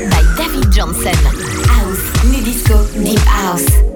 by David Johnson. House, nu disco, deep house.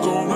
gonna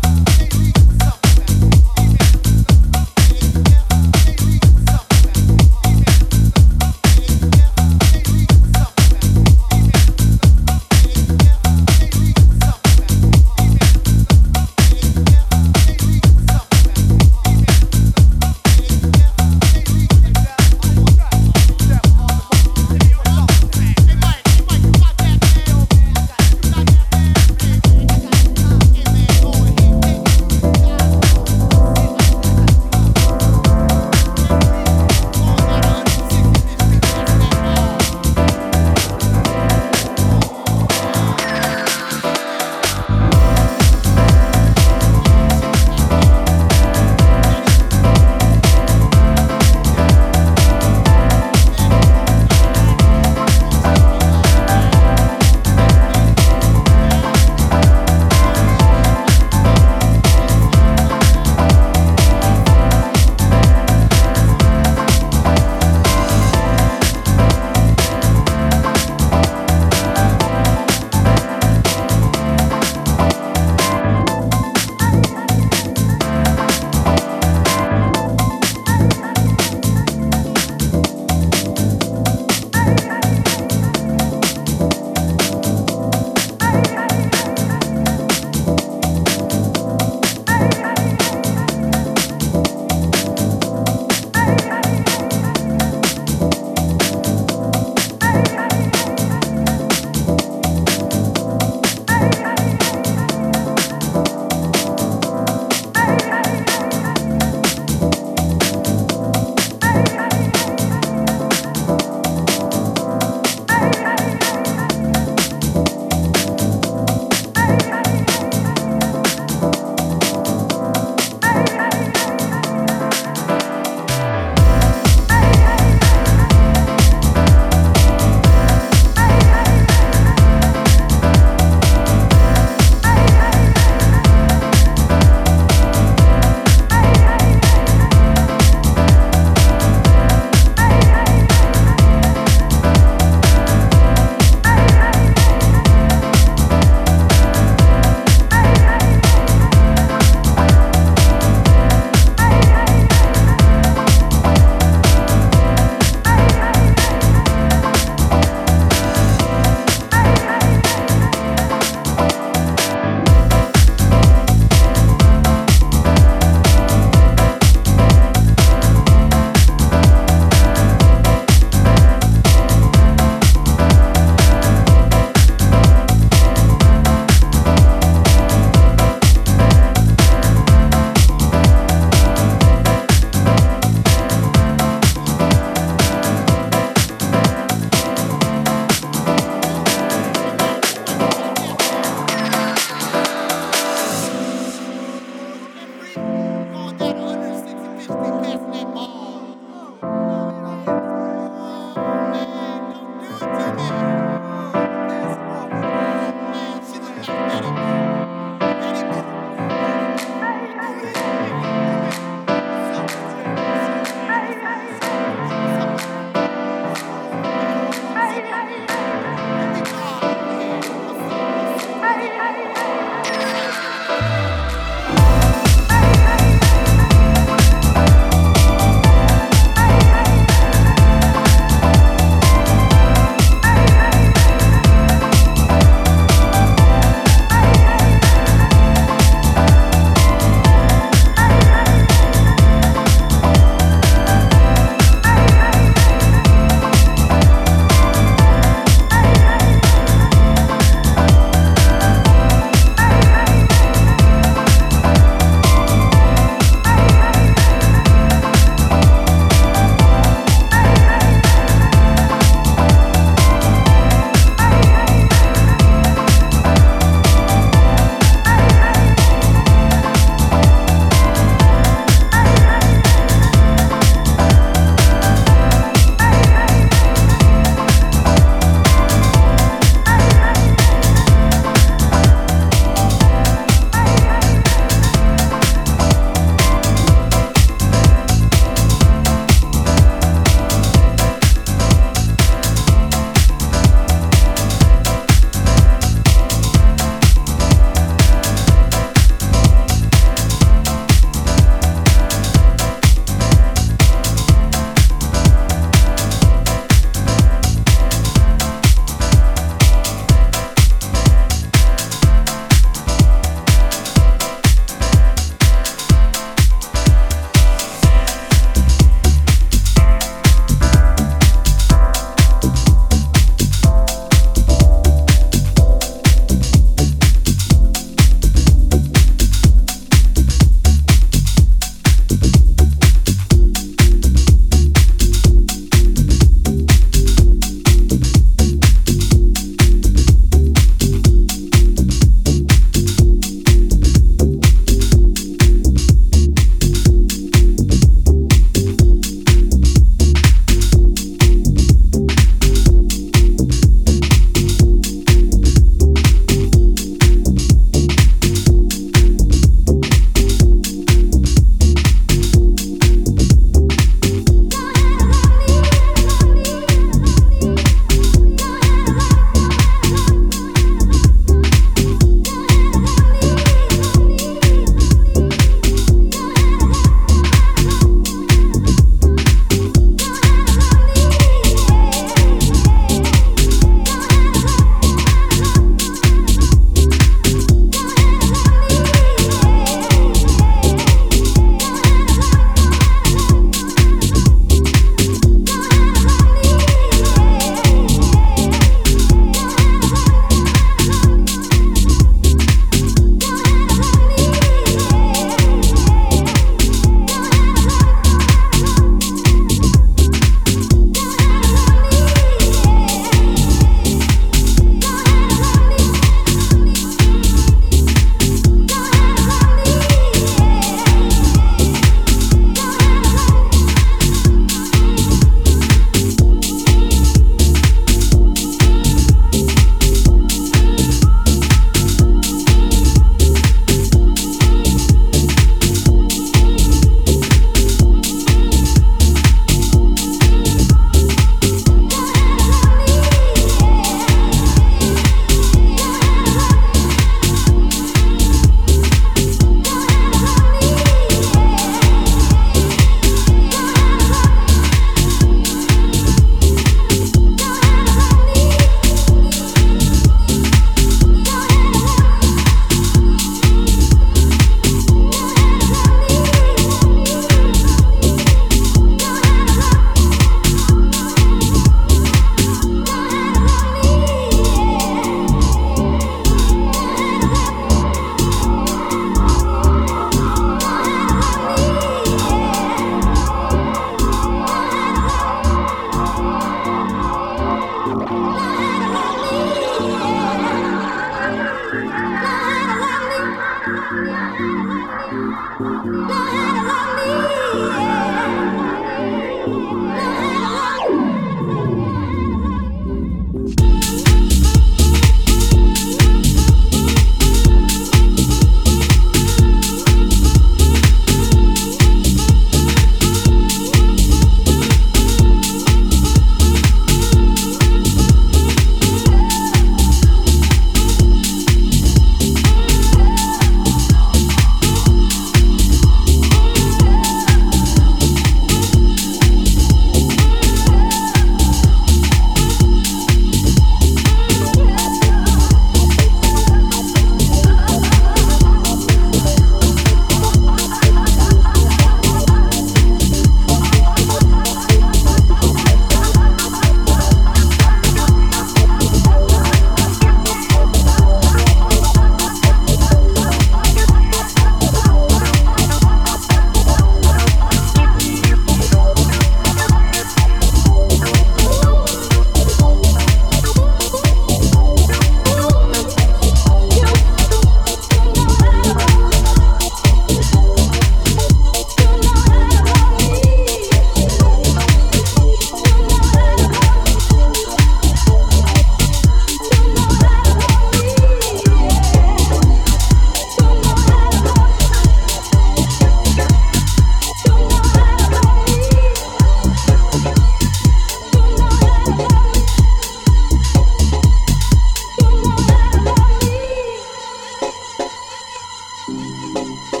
Música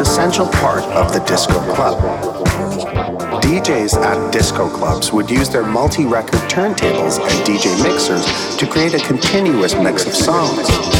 essential part of the disco club. DJs at disco clubs would use their multi record turntables and DJ mixers to create a continuous mix of songs.